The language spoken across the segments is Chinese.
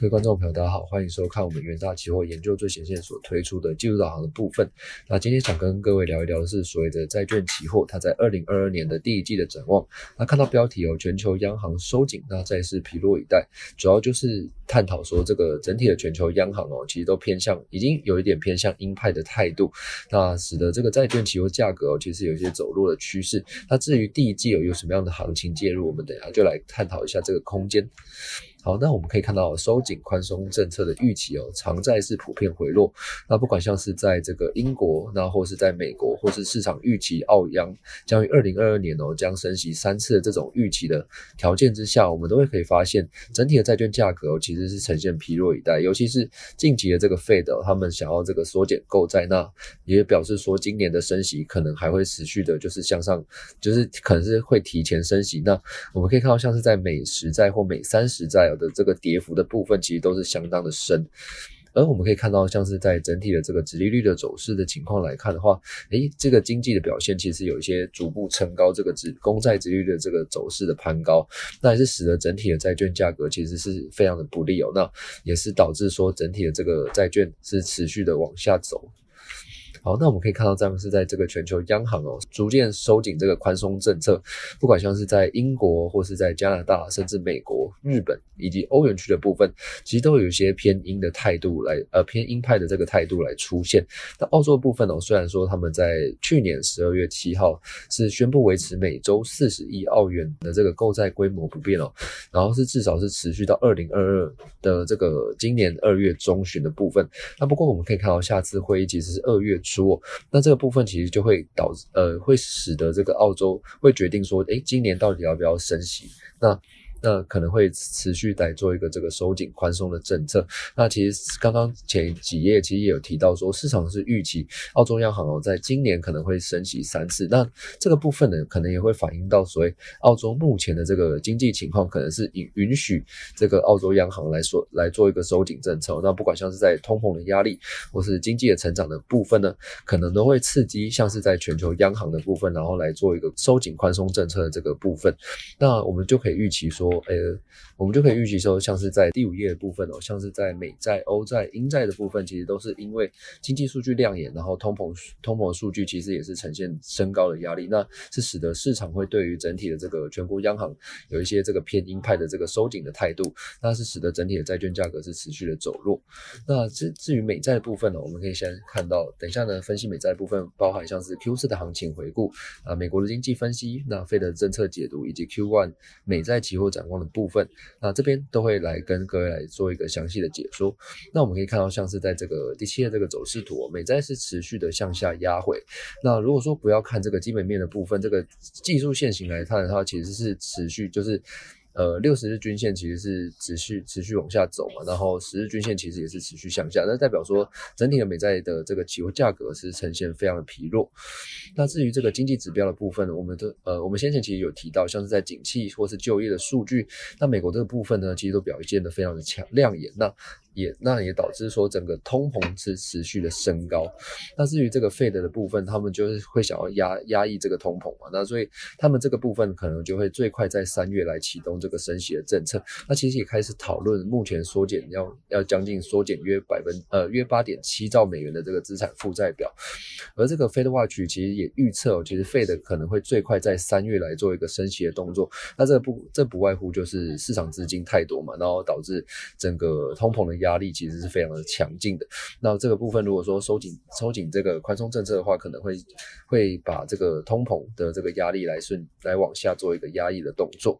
各位观众朋友，大家好，欢迎收看我们元大期货研究最前线所推出的技术导航的部分。那今天想跟各位聊一聊的是所谓的债券期货，它在二零二二年的第一季的展望。那看到标题哦，全球央行收紧，那债市疲弱以待，主要就是探讨说这个整体的全球央行哦，其实都偏向已经有一点偏向鹰派的态度，那使得这个债券期货价格哦，其实有一些走弱的趋势。那至于第一季有有什么样的行情介入，我们等下就来探讨一下这个空间。好，那我们可以看到收紧宽松政策的预期哦，长债是普遍回落。那不管像是在这个英国，那或是在美国，或是市场预期澳央将于二零二二年哦将升息三次的这种预期的条件之下，我们都会可以发现整体的债券价格其实是呈现疲弱以待。尤其是近期的这个 Fed，他们想要这个缩减购债，那也表示说今年的升息可能还会持续的，就是向上，就是可能是会提前升息。那我们可以看到像是在美十债或美三十债。的这个跌幅的部分其实都是相当的深，而我们可以看到，像是在整体的这个殖利率的走势的情况来看的话，诶，这个经济的表现其实有一些逐步撑高这个殖公债殖利率的这个走势的攀高，那也是使得整体的债券价格其实是非常的不利哦，那也是导致说整体的这个债券是持续的往下走。好，那我们可以看到，咱们是在这个全球央行哦，逐渐收紧这个宽松政策，不管像是在英国或是在加拿大，甚至美国、日本以及欧元区的部分，其实都有一些偏鹰的态度来，呃，偏鹰派的这个态度来出现。那澳洲的部分哦，虽然说他们在去年十二月七号是宣布维持每周四十亿澳元的这个购债规模不变哦，然后是至少是持续到二零二二的这个今年二月中旬的部分。那不过我们可以看到，下次会议其实是二月。说，那这个部分其实就会导致，呃，会使得这个澳洲会决定说，诶，今年到底要不要升息？那。那可能会持续来做一个这个收紧宽松的政策。那其实刚刚前几页其实也有提到说，市场是预期澳洲央行哦，在今年可能会升息三次。那这个部分呢，可能也会反映到所谓澳洲目前的这个经济情况，可能是允允许这个澳洲央行来说来做一个收紧政策。那不管像是在通膨的压力，或是经济的成长的部分呢，可能都会刺激像是在全球央行的部分，然后来做一个收紧宽松政策的这个部分。那我们就可以预期说。呃，我们就可以预期说，像是在第五页的部分哦，像是在美债、欧债、英债的部分，其实都是因为经济数据亮眼，然后通膨通膨数据其实也是呈现升高的压力，那是使得市场会对于整体的这个全国央行有一些这个偏鹰派的这个收紧的态度，那是使得整体的债券价格是持续的走弱。那至至于美债的部分呢，我们可以先看到，等一下呢分析美债部分，包含像是 Q 四的行情回顾啊，美国的经济分析，那费的政策解读，以及 Q one 美债期货展。展望的部分，那这边都会来跟各位来做一个详细的解说。那我们可以看到，像是在这个第七页这个走势图，美债是持续的向下压回。那如果说不要看这个基本面的部分，这个技术线型来看的话，其实是持续就是。呃，六十日均线其实是持续持续往下走嘛，然后十日均线其实也是持续向下，那代表说整体的美债的这个期货价格是呈现非常的疲弱。那至于这个经济指标的部分呢，我们的呃，我们先前其实有提到，像是在景气或是就业的数据，那美国这个部分呢，其实都表现的非常的强亮眼。那也那也导致说整个通膨是持续的升高。那至于这个 Fed 的部分，他们就是会想要压压抑这个通膨嘛。那所以他们这个部分可能就会最快在三月来启动这个升息的政策。那其实也开始讨论目前缩减要要将近缩减约百分呃约八点七兆美元的这个资产负债表。而这个 Fed Watch 其实也预测，其实 Fed 可能会最快在三月来做一个升息的动作。那这不这不外乎就是市场资金太多嘛，然后导致整个通膨的压。力其实是非常的强劲的。那这个部分，如果说收紧收紧这个宽松政策的话，可能会会把这个通膨的这个压力来顺来往下做一个压抑的动作。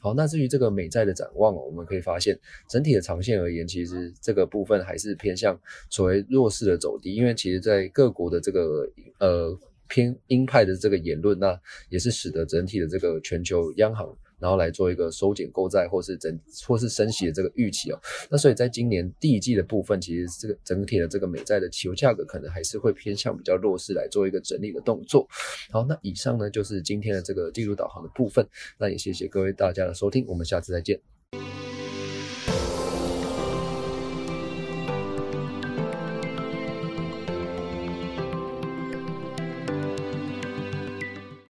好，那至于这个美债的展望，我们可以发现整体的长线而言，其实这个部分还是偏向所谓弱势的走低，因为其实在各国的这个呃偏鹰派的这个言论，那也是使得整体的这个全球央行。然后来做一个收紧购债，或是整或是升息的这个预期哦。那所以在今年第一季的部分，其实这个整体的这个美债的期油价格可能还是会偏向比较弱势来做一个整理的动作。好，那以上呢就是今天的这个技术导航的部分。那也谢谢各位大家的收听，我们下次再见。